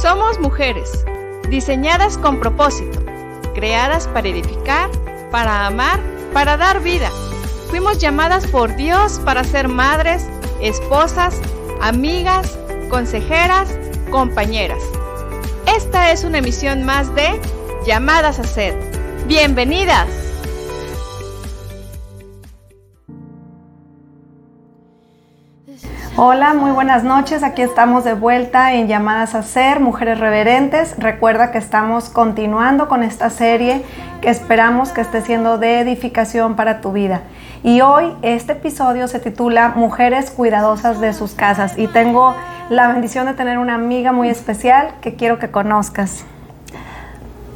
Somos mujeres, diseñadas con propósito, creadas para edificar, para amar, para dar vida. Fuimos llamadas por Dios para ser madres, esposas, amigas, consejeras, compañeras. Esta es una emisión más de Llamadas a Ser. Bienvenidas. Hola, muy buenas noches. Aquí estamos de vuelta en Llamadas a Ser, Mujeres Reverentes. Recuerda que estamos continuando con esta serie que esperamos que esté siendo de edificación para tu vida. Y hoy este episodio se titula Mujeres cuidadosas de sus casas y tengo la bendición de tener una amiga muy especial que quiero que conozcas.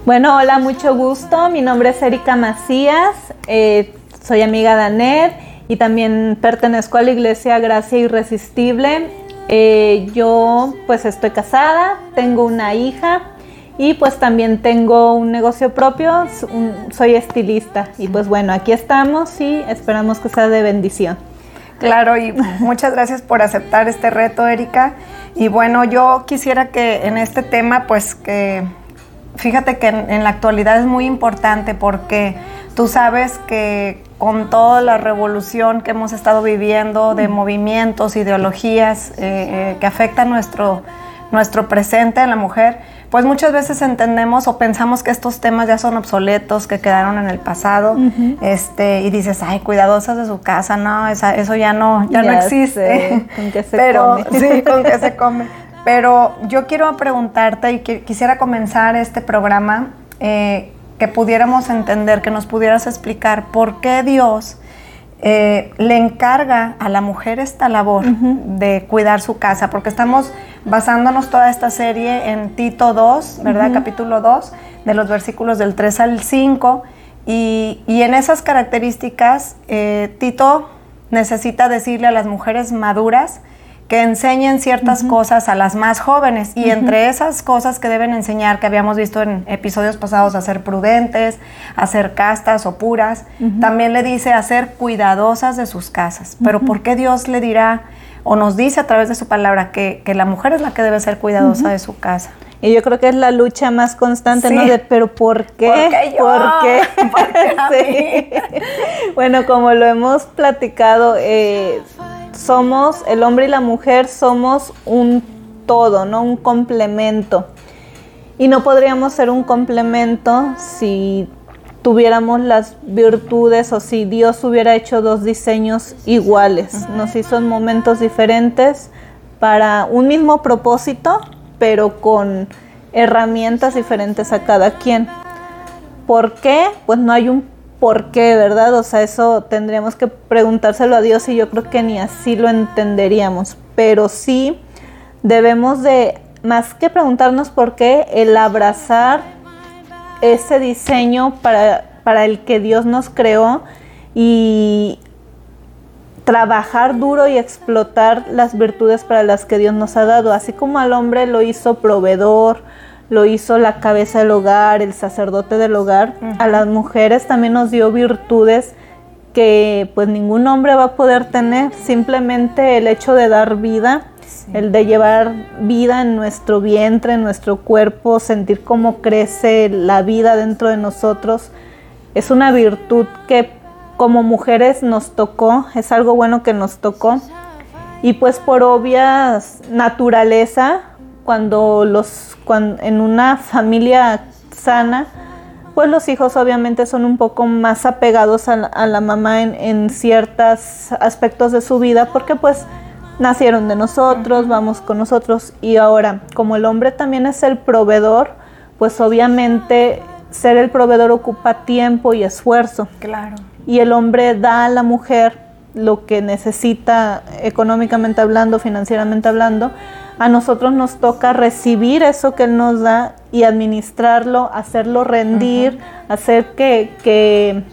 Bueno, hola, mucho gusto. Mi nombre es Erika Macías, eh, soy amiga de Anet y también pertenezco a la Iglesia Gracia Irresistible. Eh, yo pues estoy casada, tengo una hija y pues también tengo un negocio propio, soy estilista y pues bueno, aquí estamos y esperamos que sea de bendición. Claro, y muchas gracias por aceptar este reto, Erika. Y bueno, yo quisiera que en este tema, pues que fíjate que en, la actualidad es muy importante porque tú sabes que con toda la revolución que hemos estado viviendo de movimientos, ideologías eh, eh, que afectan nuestro, nuestro presente en la mujer, pues muchas veces entendemos o pensamos que estos temas ya son obsoletos, que quedaron en el pasado, este, y dices, ay, cuidadosas de su casa, no, eso ya no, ya, no existe. ¿Con qué se Pero, Sí, con qué se come. Pero yo quiero preguntarte y quisiera comenzar este programa eh, que pudiéramos entender, que nos pudieras explicar por qué Dios eh, le encarga a la mujer esta labor de cuidar su casa, porque estamos basándonos toda esta serie en Tito 2, ¿verdad? Capítulo 2, de los versículos del 3 al 5, y, en esas características, eh, Tito necesita decirle a las mujeres maduras, que enseñen ciertas cosas a las más jóvenes y entre esas cosas que deben enseñar, que habíamos visto en episodios pasados, a ser prudentes, a ser castas o puras, también le dice a ser cuidadosas de sus casas. Pero ¿por qué Dios le dirá o nos dice a través de su palabra que, la mujer es la que debe ser cuidadosa de su casa? Y yo creo que es la lucha más constante, ¿no? De, pero ¿por qué? ¿Por qué yo? ¿Por qué? Bueno, como lo hemos platicado, eh, somos, el hombre y la mujer somos un todo, ¿no? Un complemento. Y no podríamos ser un complemento si tuviéramos las virtudes o si Dios hubiera hecho dos diseños iguales. Nos hizo en momentos diferentes para un mismo propósito, pero con herramientas diferentes a cada quien. ¿Por qué? Pues no hay un por qué, ¿verdad? O sea, eso tendríamos que preguntárselo a Dios y yo creo que ni así lo entenderíamos. Pero sí debemos de, más que preguntarnos por qué, el abrazar ese diseño para, para el que Dios nos creó y trabajar duro y explotar las virtudes para las que Dios nos ha dado. Así como al hombre lo hizo proveedor, lo hizo la cabeza del hogar, el sacerdote del hogar. A las mujeres también nos dio virtudes que pues ningún hombre va a poder tener, simplemente el hecho de dar vida, el de llevar vida en nuestro vientre, en nuestro cuerpo, sentir cómo crece la vida dentro de nosotros, es una virtud que como mujeres nos tocó, es algo bueno que nos tocó. Y pues por obvia naturaleza, cuando los en una familia sana, pues los hijos obviamente son un poco más apegados a la, mamá en, ciertos aspectos de su vida porque pues nacieron de nosotros, vamos con nosotros y ahora como el hombre también es el proveedor, pues obviamente ser el proveedor ocupa tiempo y esfuerzo. Claro. Y el hombre da a la mujer lo que necesita económicamente hablando, financieramente hablando, a nosotros nos toca recibir eso que Él nos da y administrarlo, hacerlo rendir, hacer que,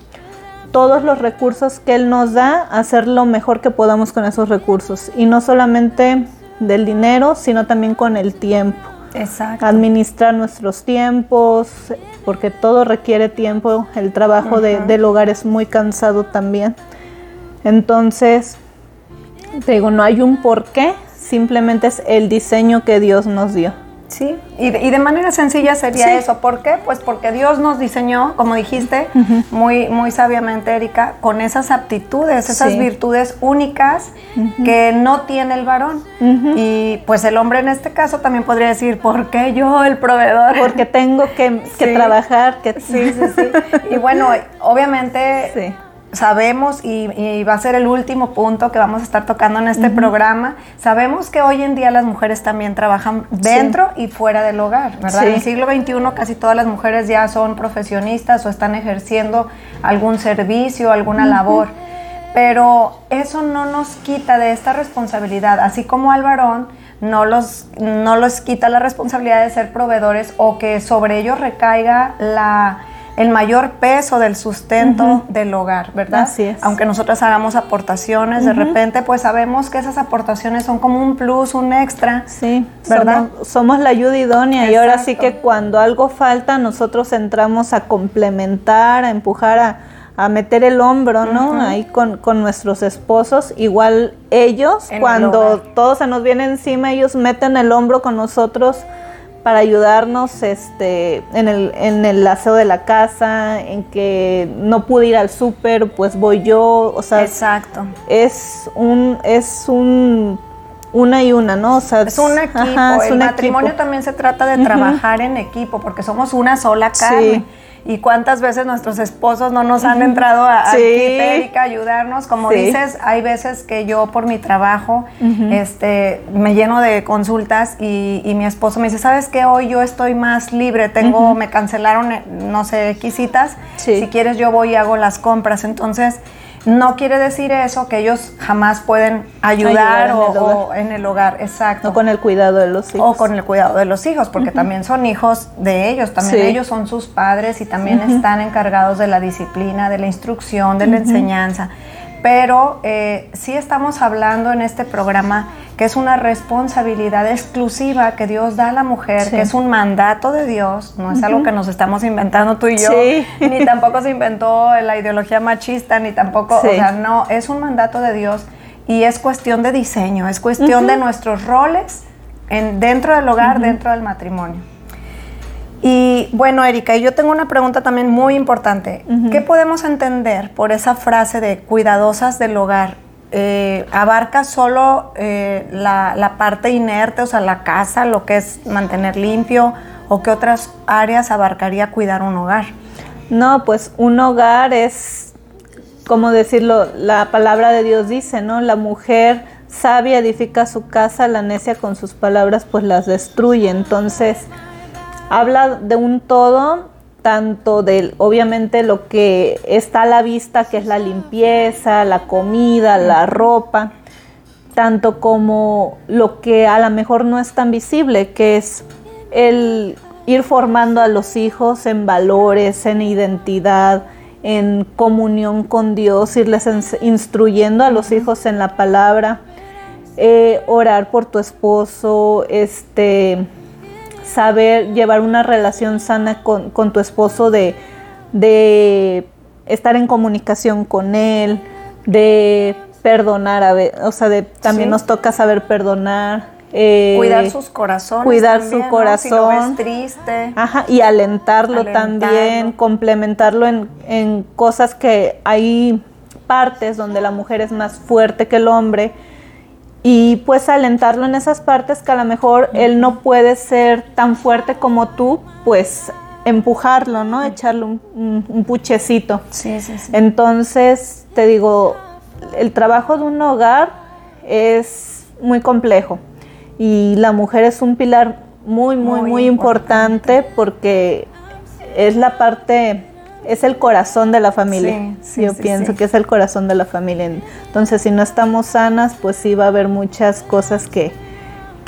todos los recursos que Él nos da, hacer lo mejor que podamos con esos recursos. Y no solamente del dinero, sino también con el tiempo. Exacto. Administrar nuestros tiempos, porque todo requiere tiempo. El trabajo del hogar es muy cansado también. Entonces, te digo, no hay un porqué, simplemente es el diseño que Dios nos dio. Sí, y de, y de manera sencilla sería Sí. eso. ¿Por qué? Pues porque Dios nos diseñó, como dijiste, muy, muy sabiamente, Erika, con esas aptitudes, esas Sí. virtudes únicas que no tiene el varón. Y pues el hombre en este caso también podría decir, ¿por qué yo, el proveedor? Porque tengo que, que Sí. trabajar, que Sí, sí, sí. Y bueno, obviamente Sí. Sabemos, y, y va a ser el último punto que vamos a estar tocando en este programa, sabemos que hoy en día las mujeres también trabajan dentro y fuera del hogar, ¿verdad? Sí. En el siglo XXI casi todas las mujeres ya son profesionistas o están ejerciendo algún servicio, alguna labor. Pero eso no nos quita de esta responsabilidad, así como al varón no los, no los quita la responsabilidad de ser proveedores o que sobre ellos recaiga la, el mayor peso del sustento del hogar, ¿verdad? Así es. Aunque nosotras hagamos aportaciones, de repente pues sabemos que esas aportaciones son como un plus, un extra. Sí, ¿Verdad? Somos, somos la ayuda idónea y ahora sí que cuando algo falta nosotros entramos a complementar, a empujar, a, a meter el hombro, ¿no? Ahí con, con nuestros esposos. Igual ellos, En el cuando hogar. todo se nos viene encima, ellos meten el hombro con nosotros para ayudarnos este, en, el, en el aseo de la casa, en que no pude ir al súper, pues voy yo, o sea, Exacto. es un es un una y una, ¿no? O sea, Es un equipo. ajá, es el un matrimonio equipo. también se trata de trabajar en equipo porque somos una sola Sí. Y cuántas veces nuestros esposos no nos han entrado a, Sí. A ayudarnos. Como Sí. dices, hay veces que yo por mi trabajo este, me lleno de consultas y, y mi esposo me dice, ¿sabes qué? Hoy yo estoy más libre. Tengo, me cancelaron, eh, no sé. Sí. Si quieres yo voy y hago las compras. Entonces, no quiere decir eso que ellos jamás pueden ayudar, Ayudar en o- el o en el hogar. Exacto. No con el cuidado de los hijos. O con el cuidado de los hijos, porque también son hijos de ellos, también Sí. ellos son sus padres y también están encargados de la disciplina, de la instrucción, de la enseñanza. Pero eh, sí estamos hablando en este programa que es una responsabilidad exclusiva que Dios da a la mujer, Sí. que es un mandato de Dios, no es algo que nos estamos inventando tú y yo, Sí. ni tampoco se inventó la ideología machista, ni tampoco, Sí. o sea, no, es un mandato de Dios y es cuestión de diseño, es cuestión de nuestros roles en, dentro del hogar, dentro del matrimonio. Y bueno, Erika, y yo tengo una pregunta también muy importante. ¿Qué podemos entender por esa frase de cuidadosas del hogar? Eh, ¿Abarca solo eh, la, la parte inerte, o sea, la casa, lo que es mantener limpio? ¿O qué otras áreas abarcaría cuidar un hogar? No, pues un hogar es, como decirlo, la palabra de Dios dice, ¿no? La mujer sabia edifica su casa, la necia con sus palabras pues las destruye. Entonces, habla de un todo, tanto de, obviamente, lo que está a la vista, que es la limpieza, la comida, la ropa, tanto como lo que a lo mejor no es tan visible, que es el ir formando a los hijos en valores, en identidad, en comunión con Dios, irles instruyendo a los hijos en la palabra, eh, orar por tu esposo, este, saber llevar una relación sana con, con tu esposo de, de estar en comunicación con él, de perdonar, a ve- o sea, de, también Sí. nos toca saber perdonar. eh, Cuidar sus corazones. cuidar también, su ¿no? Si lo ves corazón. triste. Ajá, y alentarlo, Alentarlo. también, complementarlo en, en cosas que hay partes donde la mujer es más fuerte que el hombre y pues alentarlo en esas partes que a lo mejor él no puede ser tan fuerte como tú, pues empujarlo, ¿no? Echarle un, un- un puchecito. Sí, sí, sí. Entonces, te digo, el trabajo de un hogar es muy complejo y la mujer es un pilar muy, muy, muy, Muy importante, porque es la parte, es el corazón de la familia. Sí, sí, Yo sí, pienso que es el corazón de la familia. Entonces, si no estamos sanas, pues sí va a haber muchas cosas que,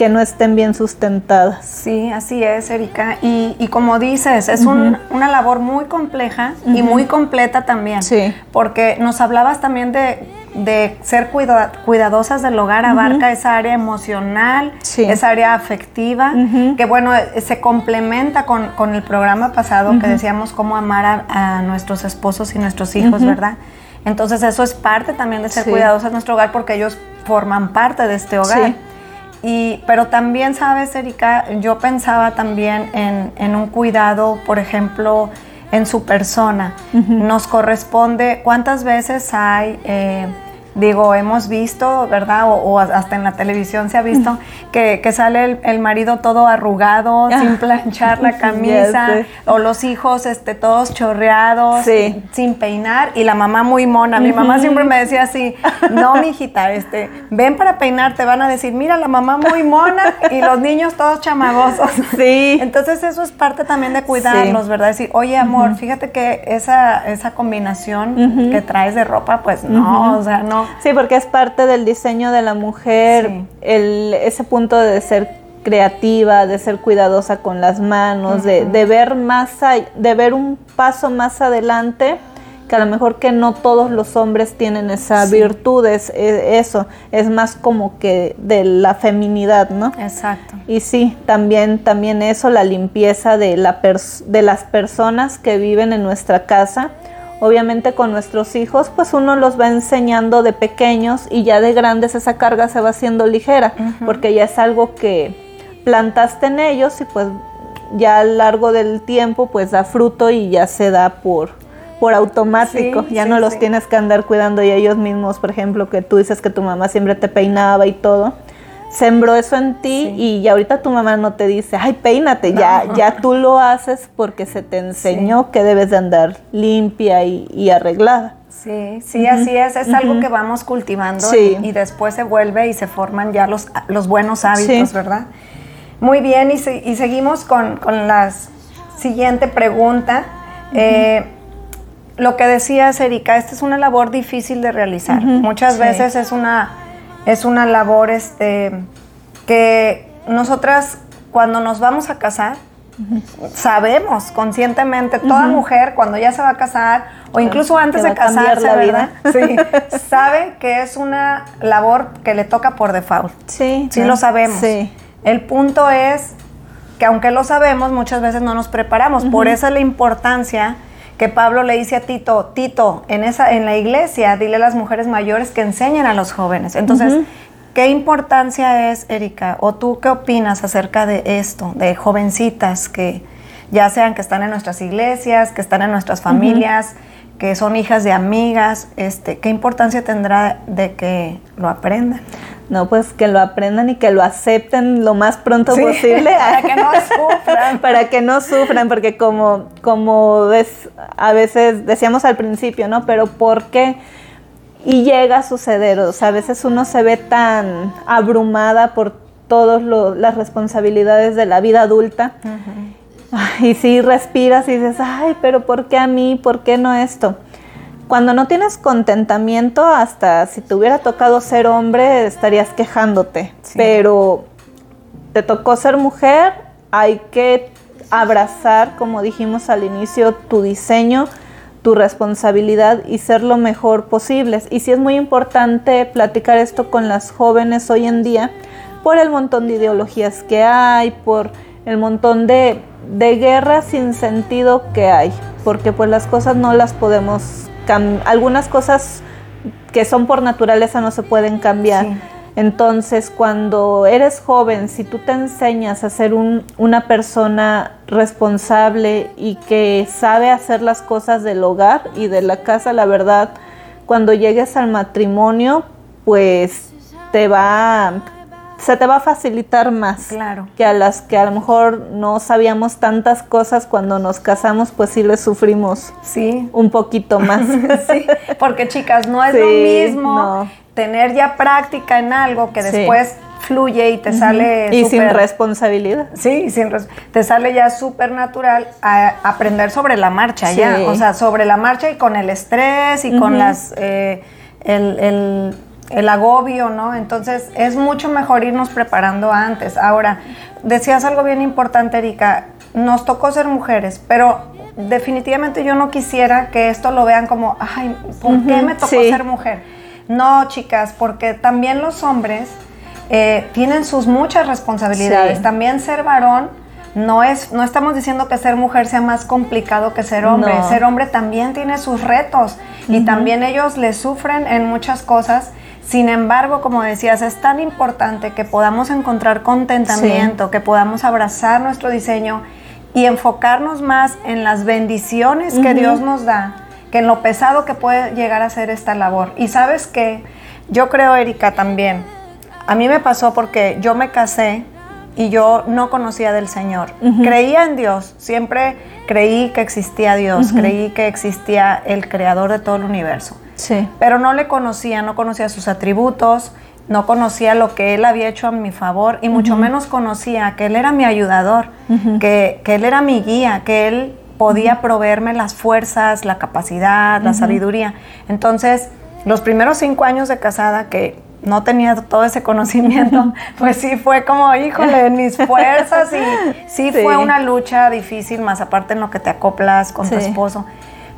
que no estén bien sustentadas. Sí, así es, Erika. Y, y como dices, es un- una labor muy compleja y muy completa también. Sí. Porque nos hablabas también de, de ser cuida- cuidadosas del hogar, abarca esa área emocional, Sí. esa área afectiva, que bueno, se complementa con, con el programa pasado que decíamos cómo amar a, a nuestros esposos y nuestros hijos, ¿verdad? Entonces eso es parte también de ser Sí. cuidadosas de nuestro hogar porque ellos forman parte de este hogar. Sí. Y, pero también, sabes, Erika, yo pensaba también en, en un cuidado, por ejemplo, en su persona. Nos corresponde, ¿cuántas veces hay... Eh, Digo, hemos visto, ¿verdad? O, hasta en la televisión se ha visto que, sale el, marido todo arrugado, sin planchar la camisa, o los hijos este, todos chorreados, sin peinar, y la mamá muy mona. Mi mamá siempre me decía así, no, mijita, este, ven para peinar, te van a decir, mira, la mamá muy mona y los niños todos chamagosos. Sí. Entonces eso es parte también de cuidarlos, ¿verdad? Decir, oye, amor, fíjate que esa, esa combinación que traes de ropa, pues no, o sea, no Sí, porque es parte del diseño de la mujer, el, ese punto de ser creativa, de ser cuidadosa con las manos, de, ver más, de ver un paso más adelante que a lo mejor que no todos los hombres tienen esa virtud, es, eso, es más como que de la feminidad, ¿no? Exacto. Y sí, también, también eso, la limpieza de, la de las personas que viven en nuestra casa, Obviamente con nuestros hijos, pues uno los va enseñando de pequeños y ya de grandes esa carga se va haciendo ligera, porque ya es algo que plantaste en ellos y pues ya a lo largo del tiempo pues da fruto y ya se da por, por automático, ya no los tienes que andar cuidando y ellos mismos, por ejemplo, que tú dices que tu mamá siempre te peinaba y todo sembró eso en ti y ya ahorita tu mamá no te dice, ay, peínate, ya, ya tú lo haces porque se te enseñó que debes de andar limpia y, arreglada. Sí, sí, así es, es algo que vamos cultivando y, después se vuelve y se forman ya los, los buenos hábitos, ¿verdad? Muy bien, y, y seguimos con, la siguiente pregunta. Eh, lo que decías, Erika, esta es una labor difícil de realizar. Muchas veces es una es una labor este, que nosotras cuando nos vamos a casar, sabemos conscientemente, toda mujer cuando ya se va a casar o incluso antes de casarse, la vida. Sí, sabe que es una labor que le toca por default. Sí, sí lo sabemos. Sí. El punto es que aunque lo sabemos, muchas veces no nos preparamos. Por eso es la importancia que Pablo le dice a Tito, Tito, en, esa, en la iglesia, dile a las mujeres mayores que enseñen a los jóvenes. Entonces, ¿qué importancia es, Erika? ¿O tú qué opinas acerca de esto, de jovencitas que ya sean que están en nuestras iglesias, que están en nuestras familias, que son hijas de amigas, este, ¿qué importancia tendrá de que lo aprendan? No, pues que lo aprendan y que lo acepten lo más pronto posible. Para que no sufran. para que no sufran, porque como, como a veces decíamos al principio, ¿no? Pero ¿por qué? Y llega a suceder, o sea, a veces uno se ve tan abrumada por todas las responsabilidades de la vida adulta. Y si respiras y dices, ay, pero ¿por qué a mí? ¿Por qué no esto? Cuando no tienes contentamiento, hasta si te hubiera tocado ser hombre, estarías quejándote. Pero te tocó ser mujer, hay que abrazar, como dijimos al inicio, tu diseño, tu responsabilidad y ser lo mejor posible. Y sí es muy importante platicar esto con las jóvenes hoy en día por el montón de ideologías que hay, por el montón de, de guerras sin sentido que hay, porque pues las cosas no las podemos algunas cosas que son por naturaleza no se pueden cambiar. Entonces, cuando eres joven, si tú te enseñas a ser una persona responsable y que sabe hacer las cosas del hogar y de la casa, la verdad, cuando llegues al matrimonio, pues te va se te va a facilitar más claro. que a las que a lo mejor no sabíamos tantas cosas cuando nos casamos, pues sí le sufrimos sí. un poquito más. sí, porque chicas, no es lo mismo tener ya práctica en algo que después fluye y te sale y sin responsabilidad. Sí, sin te sale ya súper natural a aprender sobre la marcha ya, o sea, sobre la marcha y con el estrés y con las eh, el el agobio, ¿no? Entonces es mucho mejor irnos preparando antes. Ahora, decías algo bien importante, Erika, nos tocó ser mujeres, pero definitivamente yo no quisiera que esto lo vean como, ay, ¿por qué me tocó ser mujer? No, chicas, porque también los hombres eh, tienen sus muchas responsabilidades. También ser varón no es, no estamos diciendo que ser mujer sea más complicado que ser hombre. No. Ser hombre también tiene sus retos y también ellos le sufren en muchas cosas. Sin embargo, como decías, es tan importante que podamos encontrar contentamiento, que podamos abrazar nuestro diseño y enfocarnos más en las bendiciones que Dios nos da, que en lo pesado que puede llegar a ser esta labor. Y sabes que yo creo, Erika, también, a mí me pasó porque yo me casé y yo no conocía del Señor. Creía en Dios, siempre creí que existía Dios, creí que existía el creador de todo el universo. Sí. Pero no le conocía, no conocía sus atributos, no conocía lo que él había hecho a mi favor y mucho menos conocía que él era mi ayudador, que, que él era mi guía, que él podía proveerme las fuerzas, la capacidad, la sabiduría. Entonces, los primeros cinco años de casada que no tenía todo ese conocimiento, pues sí fue como, híjole, mis fuerzas y sí, Sí. fue una lucha difícil, más aparte en lo que te acoplas con tu esposo.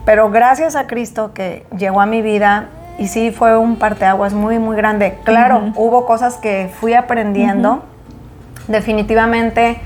Pero gracias a Cristo que llegó a mi vida y sí fue un parteaguas muy, muy grande. Claro, hubo cosas que fui aprendiendo. Definitivamente,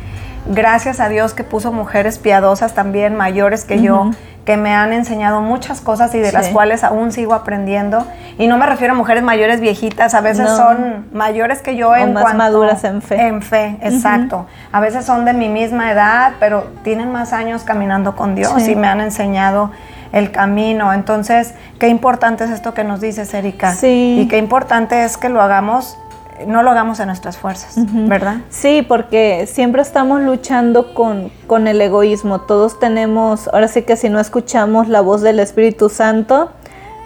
gracias a Dios que puso mujeres piadosas también, mayores que yo, que me han enseñado muchas cosas y de las cuales aún sigo aprendiendo. Y no me refiero a mujeres mayores viejitas, a veces No. son mayores que yo O en más cuanto- maduras en fe. En fe, exacto. A veces son de mi misma edad, pero tienen más años caminando con Dios Sí. y me han enseñado el camino. Entonces, qué importante es esto que nos dices, Erika. Sí. Y qué importante es que lo hagamos, no lo hagamos en nuestras fuerzas, ¿verdad? Sí, porque siempre estamos luchando con, con el egoísmo. Todos tenemos, ahora sí que si no escuchamos la voz del Espíritu Santo,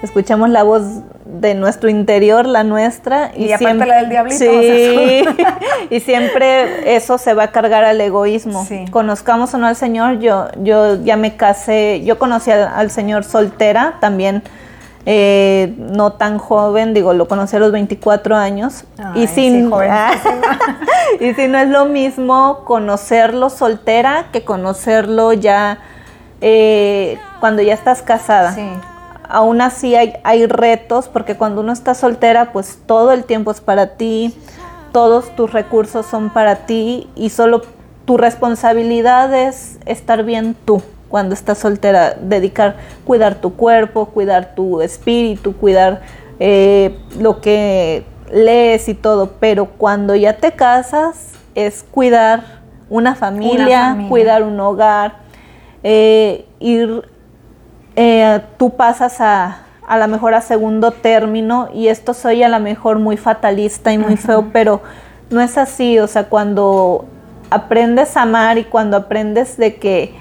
escuchamos la voz de nuestro interior, la nuestra. Y aparte la del diablito, o Sí, y siempre eso se va a cargar al egoísmo. Sí. Conozcamos o no al Señor, yo, yo ya me casé, yo conocí al, al Señor soltera también. eh, no tan joven, digo, lo conocí a los 24 años. Ay, y sí, sin, jovencísima. y si no es lo mismo conocerlo soltera que conocerlo ya eh, cuando ya estás casada. Sí. Aún así hay, hay retos porque cuando uno está soltera pues todo el tiempo es para ti, todos tus recursos son para ti y solo tu responsabilidad es estar bien tú cuando estás soltera, dedicar, cuidar tu cuerpo, cuidar tu espíritu, cuidar eh, lo que lees y todo, pero cuando ya te casas es cuidar una familia, familia. cuidar un hogar, eh, ir, eh, tú pasas a a lo mejor a segundo término y esto soy a lo mejor muy fatalista y muy feo, pero no es así, o sea, cuando aprendes a amar y cuando aprendes de que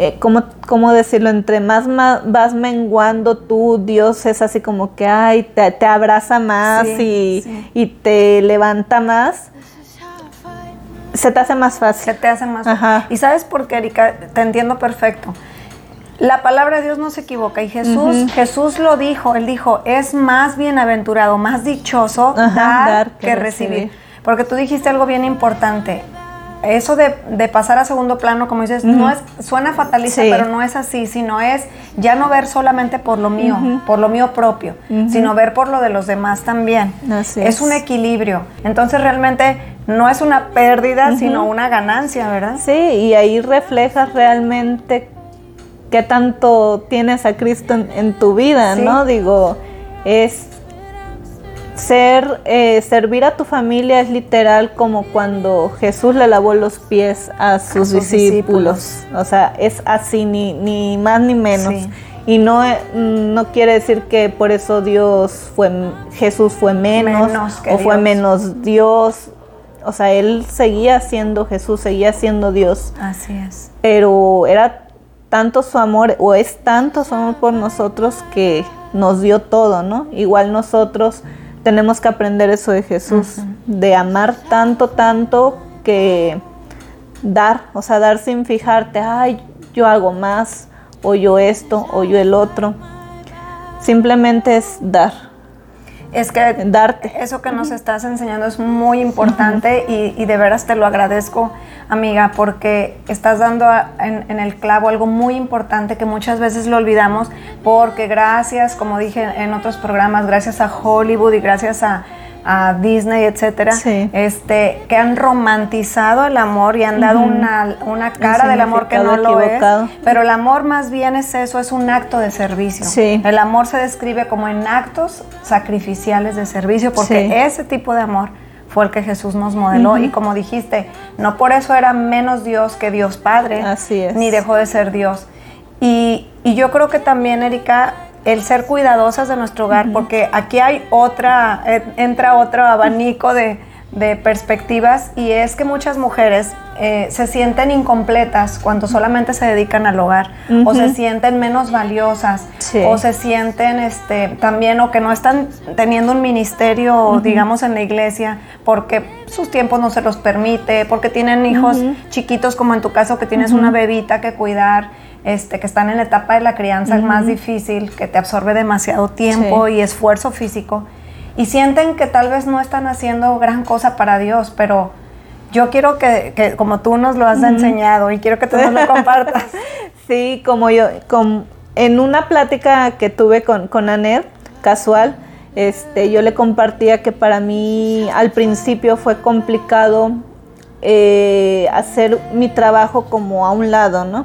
eh, ¿cómo, cómo decirlo? Entre más ma- vas menguando tú, Dios es así como que, ay, te, te abraza más Sí, y, sí. y te levanta más. Se te hace más fácil. Se te hace más Ajá. Y sabes por qué, Erika, te entiendo perfecto. La palabra de Dios no se equivoca y Jesús, Jesús lo dijo, él dijo, es más bienaventurado, más dichoso Ajá, dar, dar que, que recibir. recibir. Porque tú dijiste algo bien importante. Eso de, de pasar a segundo plano, como dices, no es, suena fatalista, Sí. pero no es así, sino es ya no ver solamente por lo mío, por lo mío propio, sino ver por lo de los demás también. Así es es. un equilibrio. Entonces realmente no es una pérdida, sino una ganancia, ¿verdad? Sí, y ahí reflejas realmente qué tanto tienes a Cristo en, en tu vida, Sí. ¿no? Digo, es ser, eh, servir a tu familia es literal como cuando Jesús le lavó los pies a sus, sus discípulos. O sea, es así, ni, ni más ni menos. Sí. Y no, no quiere decir que por eso Dios fue, Jesús fue menos, Menos que o fue Dios. menos Dios. O sea, él seguía siendo Jesús, seguía siendo Dios Así es. pero era tanto su amor o es tanto su amor por nosotros que nos dio todo, ¿no? Igual nosotros tenemos que aprender eso de Jesús, de amar tanto, tanto que dar, o sea, dar sin fijarte, ay, yo hago más, o yo esto, o yo el otro. Simplemente es dar, Es que darte. eso que nos estás enseñando es muy importante y, y de veras te lo agradezco, amiga, porque estás dando a- en, en el clavo algo muy importante que muchas veces lo olvidamos, porque gracias, como dije en otros programas, gracias a Hollywood y gracias a, a Disney, etcétera, este, que han romantizado el amor y han dado una, una, cara del amor que no lo es. Pero el amor más bien es eso, es un acto de servicio. El amor se describe como en actos sacrificiales de servicio, porque ese tipo de amor fue el que Jesús nos modeló y como dijiste, no por eso era menos Dios que Dios Padre, Así es. ni dejó de ser Dios. Y, y yo creo que también, Erika, el ser cuidadosas de nuestro hogar, porque aquí hay otra, entra otro abanico de, perspectivas y es que muchas mujeres eh, se sienten incompletas cuando solamente se dedican al hogar o se sienten menos valiosas o se sienten este también o que no están teniendo un ministerio digamos en la iglesia porque sus tiempos no se los permite porque tienen hijos chiquitos como en tu caso que tienes una bebita que cuidar este, que están en la etapa de la crianza es más difícil, que te absorbe demasiado tiempo y esfuerzo físico, y sienten que tal vez no están haciendo gran cosa para Dios, pero yo quiero que, como tú nos lo has enseñado, y quiero que tú nos lo compartas. sí, como yo, en una plática que tuve con, con Anet, casual, este, yo le compartía que para mí al principio fue complicado eh, hacer mi trabajo como a un lado, ¿no?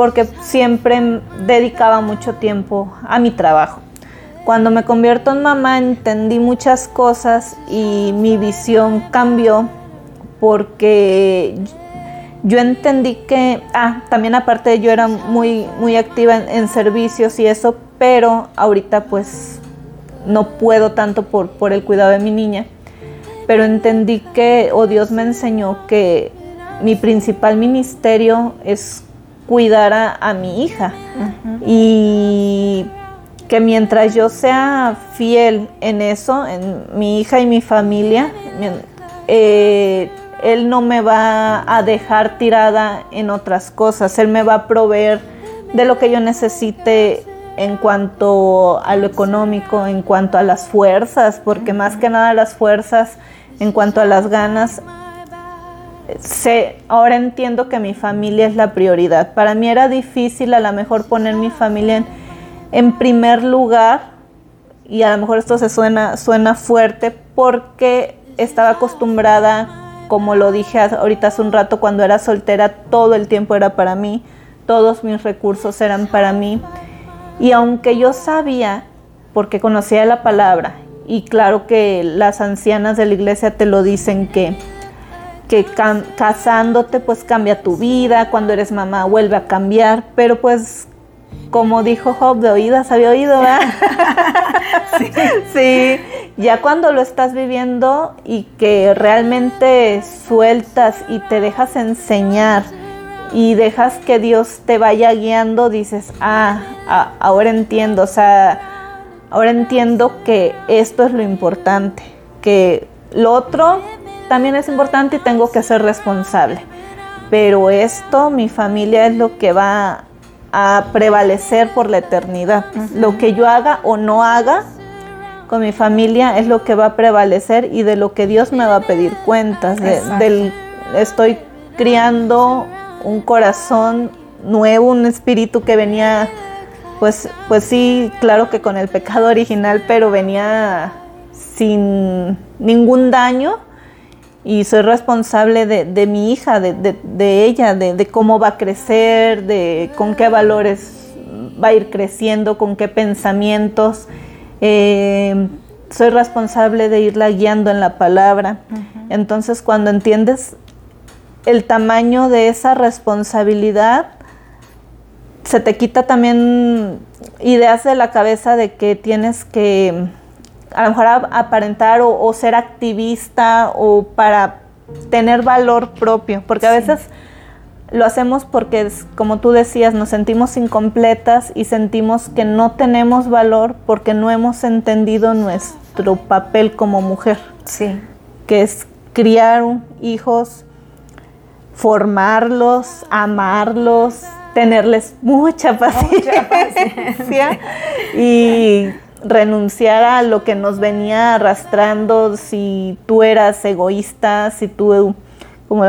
Porque siempre dedicaba mucho tiempo a mi trabajo. Cuando me convierto en mamá entendí muchas cosas y mi visión cambió porque yo entendí que, ah, también aparte yo era muy, muy activa en, servicios y eso, pero ahorita pues no puedo tanto por, por el cuidado de mi niña, pero entendí que, o Dios me enseñó que mi principal ministerio es cuidar a, mi hija. Y que mientras yo sea fiel en eso, en mi hija y mi familia, eh, él no me va a dejar tirada en otras cosas, él me va a proveer de lo que yo necesite en cuanto a lo económico, en cuanto a las fuerzas, porque más que nada las fuerzas, en cuanto a las ganas, ahora entiendo que mi familia es la prioridad. Para mí era difícil a lo mejor poner mi familia en, primer lugar y a lo mejor esto se suena, suena fuerte porque estaba acostumbrada, como lo dije ahorita hace un rato, cuando era soltera, todo el tiempo era para mí, todos mis recursos eran para mí. Y aunque yo sabía, porque conocía la palabra, y claro que las ancianas de la iglesia te lo dicen que que casándote pues cambia tu vida, cuando eres mamá vuelve a cambiar, pero pues como dijo Job, de oídas había oído, ¿verdad? sí. sí, ya cuando lo estás viviendo y que realmente sueltas y te dejas enseñar y dejas que Dios te vaya guiando, dices, ah, ah ahora entiendo, o sea, ahora entiendo que esto es lo importante, que lo otro también es importante y tengo que ser responsable. Pero esto, mi familia, es lo que va a prevalecer por la eternidad. Lo que yo haga o no haga con mi familia es lo que va a prevalecer y de lo que Dios me va a pedir cuentas. del, estoy criando un corazón nuevo, un espíritu que venía, pues, pues sí, claro que con el pecado original, pero venía sin ningún daño y soy responsable de, mi hija, de, ella, de, cómo va a crecer, de con qué valores va a ir creciendo, con qué pensamientos. Eh, soy responsable de irla guiando en la palabra. Entonces, cuando entiendes el tamaño de esa responsabilidad, se te quita también ideas de la cabeza de que tienes que a lo mejor aparentar o, ser activista o para tener valor propio, porque a veces lo hacemos porque, como tú decías, nos sentimos incompletas y sentimos que no tenemos valor porque no hemos entendido nuestro papel como mujer. Sí. Que es criar hijos, formarlos, amarlos, tenerles mucha paciencia, mucha paciencia. y renunciar a lo que nos venía arrastrando si tú eras egoísta, si tú, como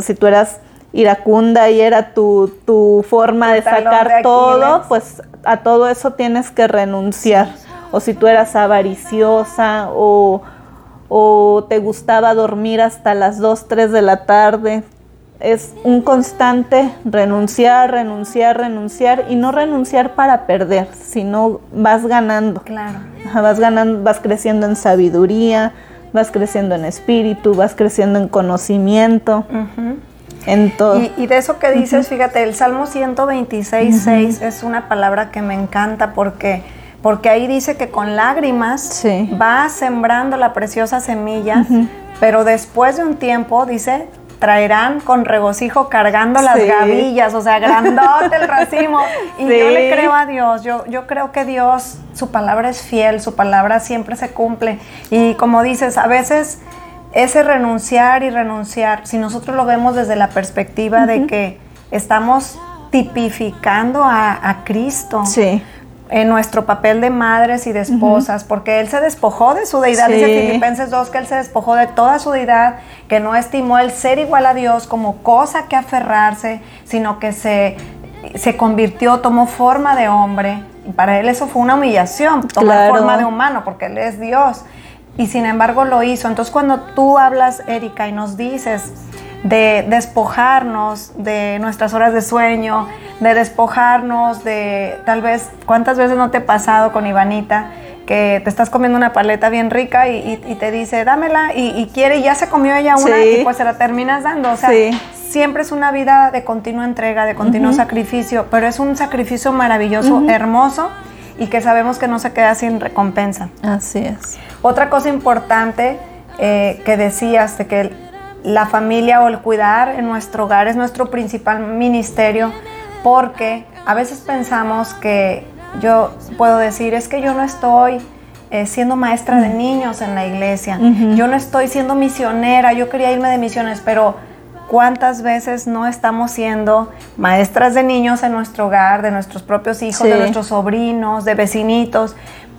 si tú eras iracunda y era tu, tu forma de sacar todo, pues a todo eso tienes que renunciar. O si tú eras avariciosa o, o te gustaba dormir hasta las 2, 3 de la tarde. Es un constante renunciar, renunciar, renunciar y no renunciar para perder, sino vas ganando. Claro. Vas ganando, vas creciendo en sabiduría, vas creciendo en espíritu, vas creciendo en conocimiento. En todo. Y, de eso que dices, fíjate, el Salmo 126, 6 es una palabra que me encanta porque, porque ahí dice que con lágrimas va sembrando la preciosa semilla, pero después de un tiempo, dice, traerán con regocijo cargando las gavillas, o sea, grandote el racimo. Y yo le creo a Dios, yo, yo creo que Dios, su palabra es fiel, su palabra siempre se cumple. Y como dices, a veces ese renunciar y renunciar, si nosotros lo vemos desde la perspectiva de que estamos tipificando a, Cristo. En nuestro papel de madres y de esposas, porque Él se despojó de su deidad, dice Filipenses 2, que Él se despojó de toda su deidad, que no estimó el ser igual a Dios como cosa que aferrarse, sino que se, se convirtió, tomó forma de hombre. Y para Él eso fue una humillación, tomar forma de humano, porque Él es Dios y sin embargo lo hizo. Entonces cuando tú hablas, Erika, y nos dices de despojarnos de nuestras horas de sueño, de despojarnos de tal vez, ¿cuántas veces no te he pasado con Ivanita? que te estás comiendo una paleta bien rica y, te dice, dámela, y, quiere, y ya se comió ella una, y pues se la terminas dando. O sea, siempre es una vida de continua entrega, de continuo sacrificio, pero es un sacrificio maravilloso, hermoso, y que sabemos que no se queda sin recompensa. Así es. Otra cosa importante eh, que decías de que la familia o el cuidar en nuestro hogar es nuestro principal ministerio porque a veces pensamos que yo puedo decir es que yo no estoy eh, siendo maestra de niños en la iglesia, yo no estoy siendo misionera, yo quería irme de misiones, pero ¿cuántas veces no estamos siendo maestras de niños en nuestro hogar, de nuestros propios hijos, de nuestros sobrinos, de vecinitos?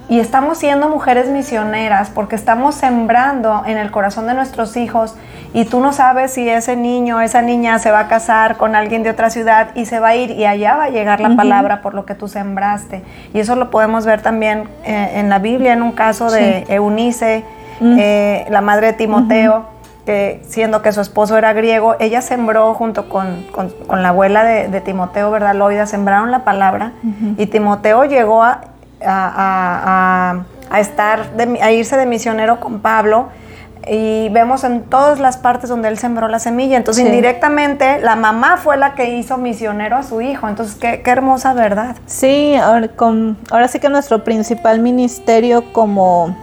Y estamos siendo mujeres misioneras porque estamos sembrando en el corazón de nuestros hijos y tú no sabes si ese niño, esa niña se va a casar con alguien de otra ciudad y se va a ir y allá va a llegar la palabra por lo que tú sembraste. Y eso lo podemos ver también eh, en la Biblia, en un caso de Eunice, eh, la madre de Timoteo. que siendo que su esposo era griego, ella sembró junto con, la abuela de, Timoteo, ¿verdad? Loida, sembraron la palabra y Timoteo llegó a, a, estar, a irse de misionero con Pablo y vemos en todas las partes donde él sembró la semilla. Entonces, indirectamente, la mamá fue la que hizo misionero a su hijo. Entonces, qué, hermosa verdad. Sí, ahora, con, ahora sí que nuestro principal ministerio como,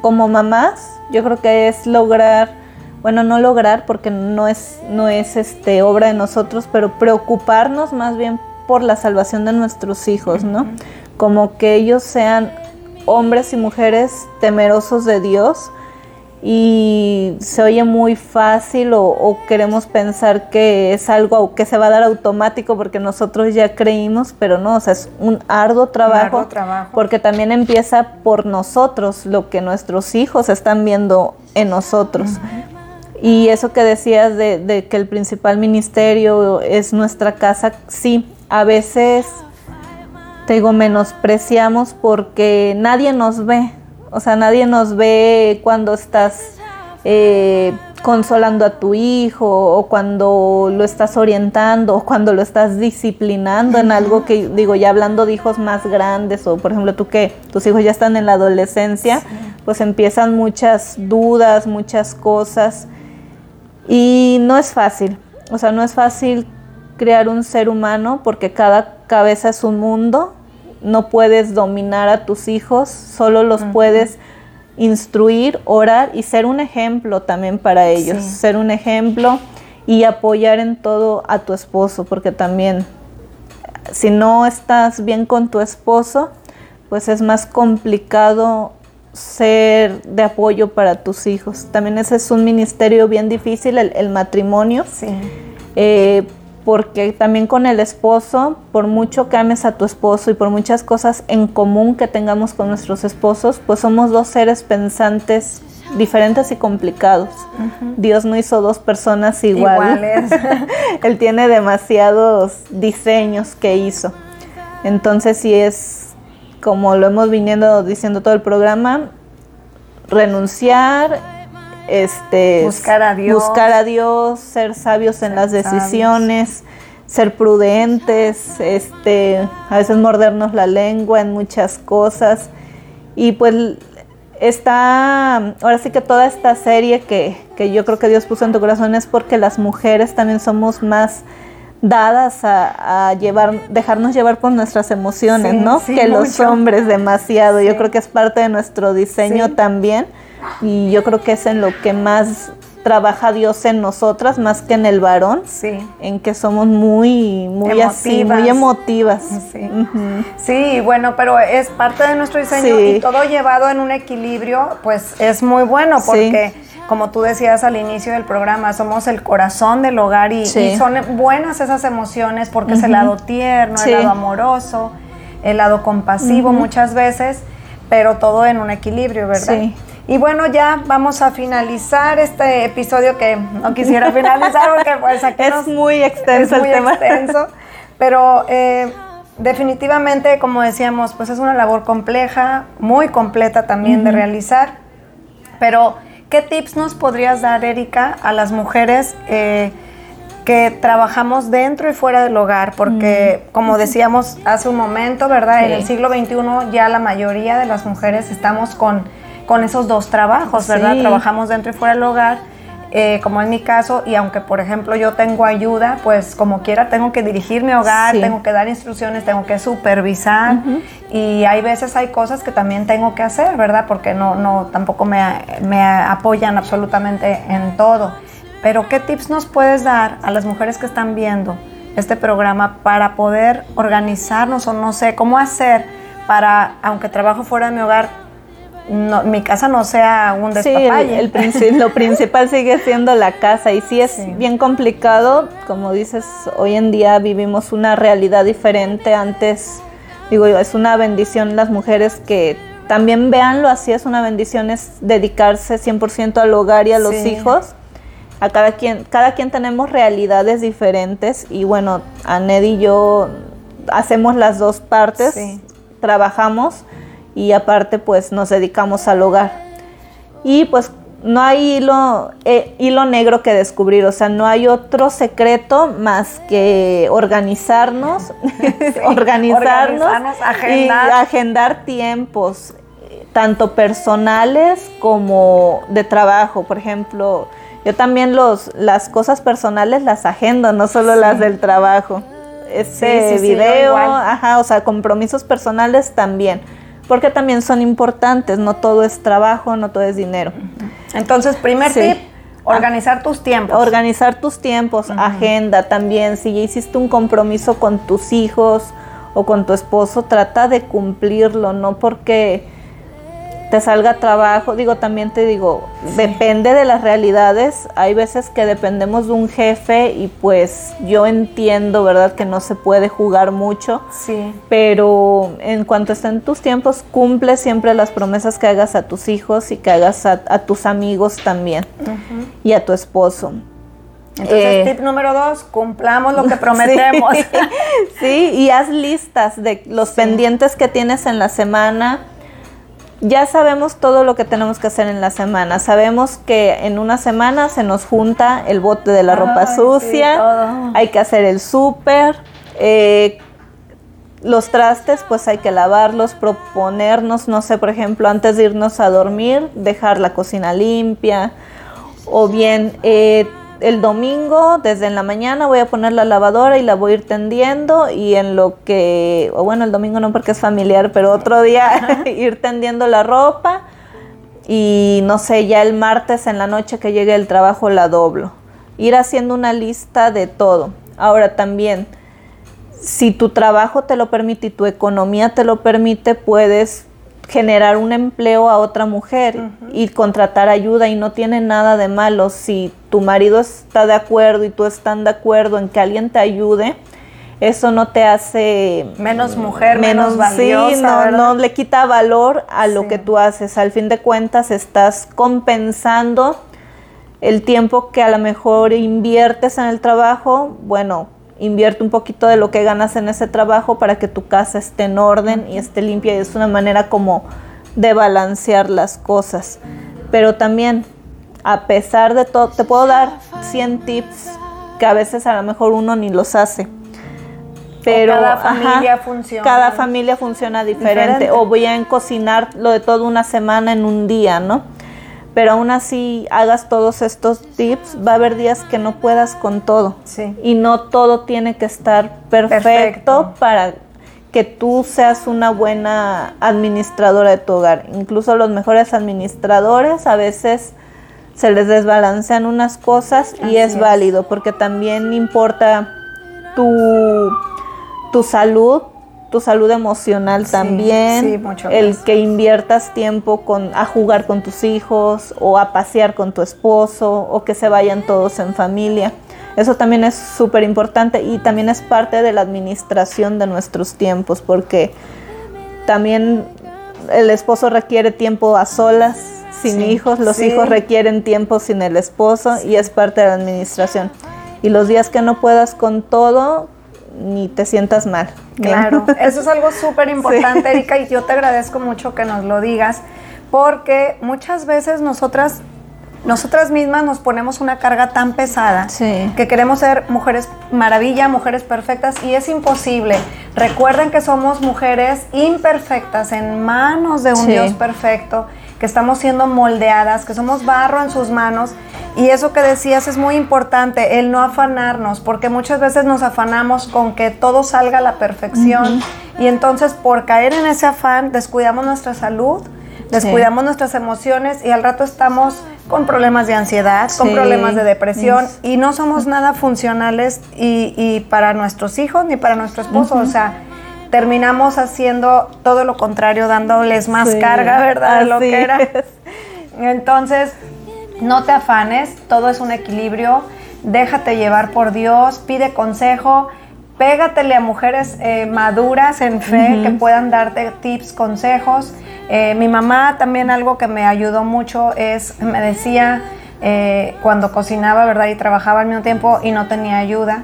como mamás, yo creo que es lograr, bueno, no lograr porque no es, no es este, obra de nosotros, pero preocuparnos más bien por la salvación de nuestros hijos, ¿no? Como que ellos sean hombres y mujeres temerosos de Dios y se oye muy fácil o, queremos pensar que es algo que se va a dar automático porque nosotros ya creímos, pero no, o sea, es un arduo trabajo, porque también empieza por nosotros, lo que nuestros hijos están viendo en nosotros. Y eso que decías de, de que el principal ministerio es nuestra casa, sí, a veces te digo, menospreciamos porque nadie nos ve. O sea, nadie nos ve cuando estás eh, consolando a tu hijo o cuando lo estás orientando o cuando lo estás disciplinando en algo que, digo, ya hablando de hijos más grandes o, por ejemplo, tú que tus hijos ya están en la adolescencia, pues empiezan muchas dudas, muchas cosas y no es fácil. O sea, no es fácil crear un ser humano porque cada cabeza es un mundo no puedes dominar a tus hijos, solo los puedes instruir, orar y ser un ejemplo también para ellos, ser un ejemplo y apoyar en todo a tu esposo, porque también si no estás bien con tu esposo, pues es más complicado ser de apoyo para tus hijos. También ese es un ministerio bien difícil, el, matrimonio. Sí. Eh, porque también con el esposo, por mucho que ames a tu esposo y por muchas cosas en común que tengamos con nuestros esposos, pues somos dos seres pensantes diferentes y complicados. Dios no hizo dos personas iguales. Él tiene demasiados diseños que hizo. Entonces, si es como lo hemos viniendo diciendo todo el programa, renunciar este, buscar a Dios, buscar a Dios ser sabios en las decisiones, ser prudentes, este, a veces mordernos la lengua en muchas cosas. Y pues está, ahora sí que toda esta serie que, que yo creo que Dios puso en tu corazón es porque las mujeres también somos más dadas a, llevar, dejarnos llevar por nuestras emociones, ¿no? que los hombres demasiado. Yo creo que es parte de nuestro diseño también y yo creo que es en lo que más trabaja Dios en nosotras más que en el varón, sí. en que somos muy, muy así, muy emotivas. Sí. sí. bueno, pero es parte de nuestro diseño y todo llevado en un equilibrio, pues es muy bueno porque como tú decías al inicio del programa, somos el corazón del hogar y, son buenas esas emociones porque es el lado tierno, el lado amoroso, el lado compasivo muchas veces, pero todo en un equilibrio, ¿verdad? Sí. Y bueno, ya vamos a finalizar este episodio que no quisiera finalizar porque pues aquí es muy extenso es muy extenso, pero eh, definitivamente, como decíamos, pues es una labor compleja, muy completa también de realizar, pero ¿Qué tips nos podrías dar, Erika, a las mujeres eh, que trabajamos dentro y fuera del hogar? Porque, mm. como decíamos hace un momento, ¿verdad? En el siglo XXI ya la mayoría de las mujeres estamos con, con esos dos trabajos, ¿verdad? Trabajamos dentro y fuera del hogar eh, como en mi caso, y aunque por ejemplo yo tengo ayuda, pues como quiera tengo que dirigir mi hogar, tengo que dar instrucciones, tengo que supervisar y hay veces hay cosas que también tengo que hacer, ¿verdad? Porque no, no tampoco me, me apoyan absolutamente en todo. Pero ¿qué tips nos puedes dar a las mujeres que están viendo este programa para poder organizarnos o no sé cómo hacer para, aunque trabajo fuera de mi hogar, no, mi casa no sea un despapalle. Sí, el, lo principal sigue siendo la casa y sí es bien complicado, como dices, hoy en día vivimos una realidad diferente, antes, digo yo, es una bendición las mujeres que también veanlo así, es una bendición es dedicarse 100% al hogar y a los hijos. A cada quien, cada quien tenemos realidades diferentes y bueno, a Ned y yo hacemos las dos partes, trabajamos y aparte pues nos dedicamos al hogar. Y pues no hay hilo, eh, hilo negro que descubrir, o sea, no hay otro secreto más que organizarnos, organizarnos, y agendar tiempos, tanto personales como de trabajo. Por ejemplo, yo también los, las cosas personales las agendo, no solo las del trabajo. Este video, ajá, o sea, compromisos personales también porque también son importantes, no todo es trabajo, no todo es dinero. Entonces, primer tip, organizar tus tiempos. Organizar tus tiempos, agenda también, si ya hiciste un compromiso con tus hijos o con tu esposo, trata de cumplirlo, no porque te salga trabajo. Digo, también te digo, depende de las realidades. Hay veces que dependemos de un jefe y pues yo entiendo, ¿verdad? Que no se puede jugar mucho. Sí. Pero en cuanto estén tus tiempos, cumple siempre las promesas que hagas a tus hijos y que hagas a, tus amigos también y a tu esposo. Entonces, eh, tip número dos, cumplamos lo que prometemos. sí, y haz listas de los pendientes que tienes en la semana ya sabemos todo lo que tenemos que hacer en la semana. Sabemos que en una semana se nos junta el bote de la ropa sucia, hay que hacer el súper, eh, los trastes pues hay que lavarlos, proponernos, no sé, por ejemplo, antes de irnos a dormir, dejar la cocina limpia o bien eh, el domingo, desde en la mañana, voy a poner la lavadora y la voy a ir tendiendo y en lo que, o bueno, el domingo no porque es familiar, pero otro día ir tendiendo la ropa y no sé, ya el martes en la noche que llegue el trabajo la doblo. Ir haciendo una lista de todo. Ahora también, si tu trabajo te lo permite y tu economía te lo permite, puedes generar un empleo a otra mujer y contratar ayuda y no tiene nada de malo si tu marido está de acuerdo y tú están de acuerdo en que alguien te ayude eso no te hace menos mujer menos, valiosa no, le quita valor a lo que tú haces. Al fin de cuentas estás compensando el tiempo que a lo mejor inviertes en el trabajo bueno invierte un poquito de lo que ganas en ese trabajo para que tu casa esté en orden y esté limpia y es una manera como de balancear las cosas. Pero también a pesar de todo, te puedo dar 100 tips que a veces a lo mejor uno ni los hace. Pero cada familia funciona. Cada familia funciona diferente. O voy a cocinar lo de toda una semana en un día, ¿no? Pero aún así hagas todos estos tips, va a haber días que no puedas con todo. Sí. Y no todo tiene que estar perfecto, perfecto. para que tú seas una buena administradora de tu hogar. Incluso los mejores administradores a veces se les desbalancean unas cosas y es, válido porque también importa tu, tu salud, tu salud emocional también, el que inviertas tiempo con, a jugar con tus hijos o a pasear con tu esposo o que se vayan todos en familia. Eso también es súper importante y también es parte de la administración de nuestros tiempos, porque también el esposo requiere tiempo a solas, sin hijos, los hijos requieren tiempo sin el esposo y es parte de la administración. Y los días que no puedas con todo, ni te sientas mal. Claro, eso es algo súper importante, Erika, y yo te agradezco mucho que nos lo digas, porque muchas veces nosotras nosotras mismas nos ponemos una carga tan pesada que queremos ser mujeres maravilla, mujeres perfectas y es imposible. Recuerden que somos mujeres imperfectas en manos de un Dios perfecto, que estamos siendo moldeadas, que somos barro en sus manos. Y eso que decías es muy importante, el no afanarnos, porque muchas veces nos afanamos con que todo salga a la perfección. Y entonces por caer en ese afán descuidamos nuestra salud, descuidamos nuestras emociones y al rato estamos con problemas de ansiedad, con problemas de depresión. Y no somos nada funcionales y, para nuestros hijos ni para nuestro esposo. O sea, terminamos haciendo todo lo contrario, dándoles más carga, ¿verdad? lo que era. Entonces, no te afanes, todo es un equilibrio. Déjate llevar por Dios, pide consejo, pégatele a mujeres eh, maduras en fe que puedan darte tips, consejos. Eh, mi mamá también algo que me ayudó mucho es, me decía, eh, cuando cocinaba, ¿verdad? Y trabajaba al mismo tiempo y no tenía ayuda,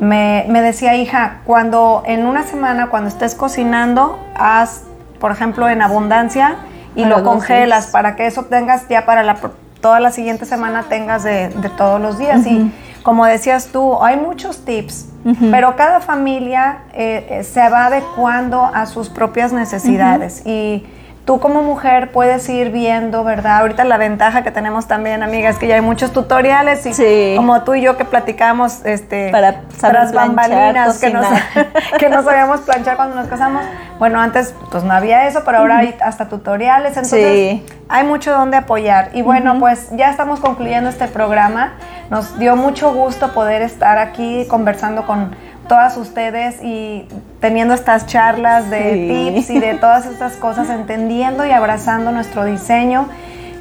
me, decía, hija, cuando en una semana, cuando estés cocinando, haz, por ejemplo, en abundancia y lo congelas para que eso tengas ya para la, toda la siguiente semana tengas de, todos los días. Y como decías tú, hay muchos tips, pero cada familia eh, se va adecuando a sus propias necesidades. Y tú como mujer puedes ir viendo, ¿verdad? Ahorita la ventaja que tenemos también, amiga, es que ya hay muchos tutoriales y como tú y yo que platicamos este para tras bambalinas que no, que no sabíamos planchar cuando nos casamos. Bueno, antes pues no había eso, pero ahora hay hasta tutoriales, entonces hay mucho donde apoyar. Y bueno, pues ya estamos concluyendo este programa. Nos dio mucho gusto poder estar aquí conversando con todas ustedes y teniendo estas charlas de tips y de todas estas cosas, entendiendo y abrazando nuestro diseño.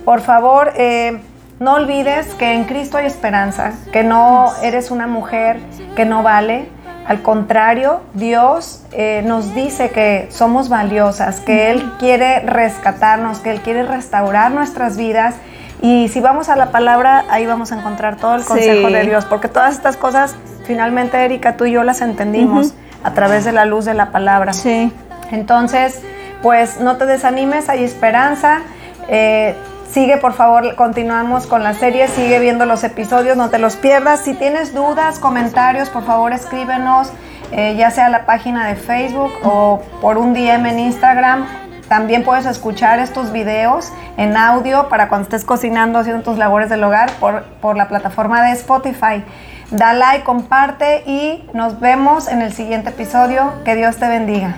Por favor, eh, no olvides que en Cristo hay esperanza, que no eres una mujer que no vale. Al contrario, Dios eh, nos dice que somos valiosas, que Él quiere rescatarnos, que Él quiere restaurar nuestras vidas. Y si vamos a la palabra, ahí vamos a encontrar todo el consejo de Dios, porque todas estas cosas finalmente, Erika, tú y yo las entendimos a través de la luz de la palabra. Sí. Entonces, pues no te desanimes, hay esperanza. Eh, sigue, por favor, continuamos con la serie, sigue viendo los episodios, no te los pierdas. Si tienes dudas, comentarios, por favor escríbenos, eh, ya sea a la página de Facebook o por un DM en Instagram. También puedes escuchar estos videos en audio para cuando estés cocinando, haciendo tus labores del hogar por, por la plataforma de Spotify. Da like, comparte y nos vemos en el siguiente episodio. Que Dios te bendiga.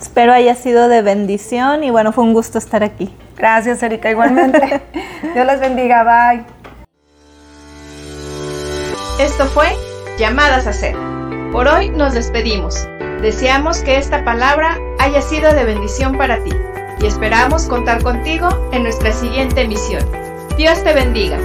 Espero haya sido de bendición y bueno, fue un gusto estar aquí. Gracias, Erika, igualmente. Dios les bendiga, bye. Esto fue Llamadas a Ser. Por hoy nos despedimos. Deseamos que esta palabra haya sido de bendición para ti y esperamos contar contigo en nuestra siguiente emisión. Dios te bendiga.